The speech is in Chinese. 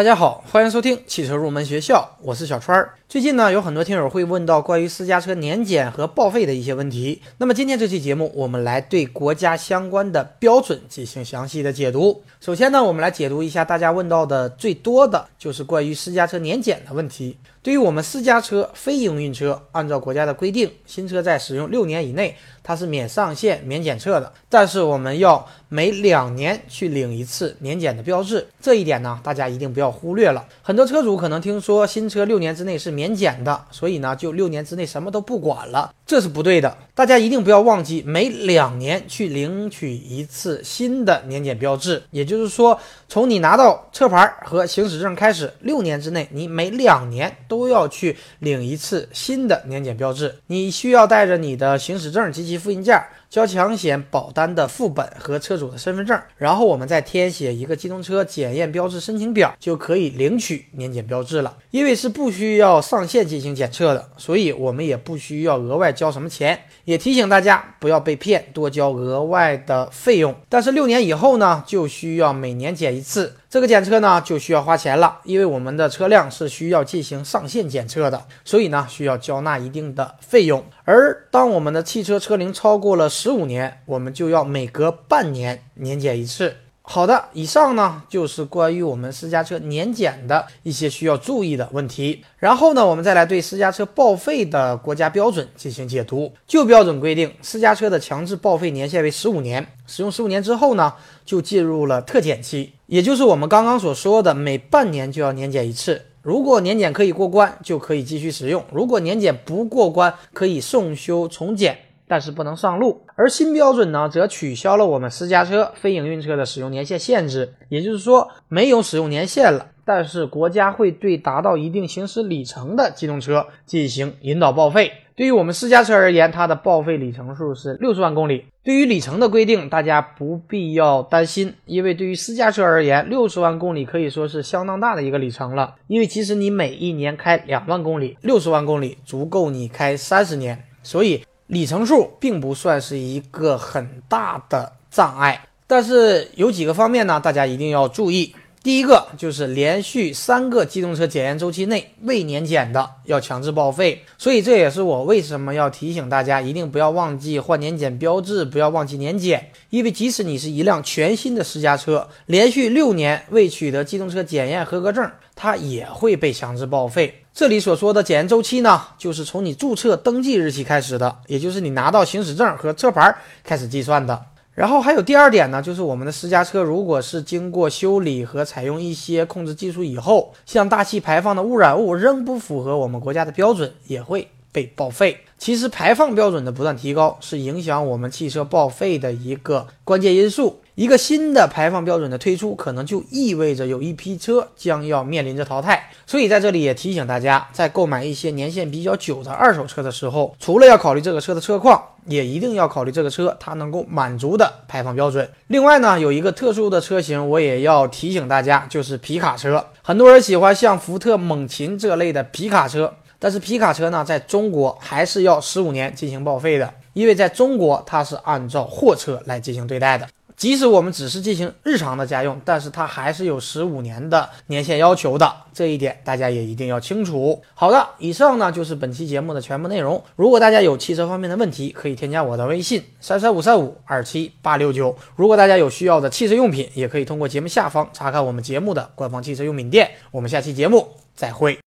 大家好，欢迎收听汽车入门学校，我是小川儿。最近呢，有很多听友会问到关于私家车年检和报废的一些问题。那么今天这期节目，我们来对国家相关的标准进行详细的解读。首先呢，我们来解读一下大家问到的最多的就是关于私家车年检的问题。对于我们私家车、非营运车，按照国家的规定，新车在使用六年以内，它是免上线、免检测的。但是我们要每两年去领一次年检的标志，这一点呢，大家一定不要忽略了。很多车主可能听说新车六年之内是免年检的，所以呢，就六年之内什么都不管了，这是不对的。大家一定不要忘记每两年去领取一次新的年检标志，也就是说，从你拿到车牌和行驶证开始，六年之内，你每两年。都要去领一次新的年检标志，你需要带着你的行驶证及其复印件。交强险保单的副本和车主的身份证，然后我们再填写一个机动车检验标志申请表，就可以领取年检标志了。因为是不需要上线进行检测的，所以我们也不需要额外交什么钱。也提醒大家不要被骗，多交额外的费用。但是六年以后呢，就需要每年检一次，这个检测呢就需要花钱了，因为我们的车辆是需要进行上线检测的，所以呢需要交纳一定的费用。而当我们的汽车车龄超过了十五年，我们就要每隔半年年检一次。好的，以上呢就是关于我们私家车年检的一些需要注意的问题。然后呢，我们再来对私家车报废的国家标准进行解读。旧标准规定，私家车的强制报废年限为十五年，使用十五年之后呢，就进入了特检期，也就是我们刚刚所说的每半年就要年检一次。如果年检可以过关，就可以继续使用；如果年检不过关，可以送修重检，但是不能上路。而新标准呢，则取消了我们私家车、非营运车的使用年限限制，也就是说没有使用年限了。但是国家会对达到一定行驶里程的机动车进行引导报废。对于我们私家车而言，它的报废里程数是六十万公里。对于里程的规定，大家不必要担心，因为对于私家车而言，六十万公里可以说是相当大的一个里程了。因为其实你每一年开两万公里，六十万公里足够你开三十年，所以里程数并不算是一个很大的障碍。但是有几个方面呢，大家一定要注意。第一个就是连续三个机动车检验周期内未年检的要强制报废，所以这也是我为什么要提醒大家一定不要忘记换年检标志，不要忘记年检，因为即使你是一辆全新的私家车，连续六年未取得机动车检验合格证，它也会被强制报废。这里所说的检验周期呢，就是从你注册登记日期开始的，也就是你拿到行驶证和车牌开始计算的。然后还有第二点呢，就是我们的私家车如果是经过修理和采用一些控制技术以后，像大气排放的污染物仍不符合我们国家的标准，也会被报废。其实排放标准的不断提高，是影响我们汽车报废的一个关键因素。一个新的排放标准的推出，可能就意味着有一批车将要面临着淘汰。所以在这里也提醒大家，在购买一些年限比较久的二手车的时候，除了要考虑这个车的车况，也一定要考虑这个车它能够满足的排放标准。另外呢，有一个特殊的车型，我也要提醒大家，就是皮卡车。很多人喜欢像福特猛禽这类的皮卡车，但是皮卡车呢，在中国还是要十五年进行报废的，因为在中国它是按照货车来进行对待的。即使我们只是进行日常的家用，但是它还是有十五年的年限要求的，这一点大家也一定要清楚。好的，以上呢就是本期节目的全部内容。如果大家有汽车方面的问题，可以添加我的微信三三五三五二七八六九。如果大家有需要的汽车用品，也可以通过节目下方查看我们节目的官方汽车用品店。我们下期节目再会。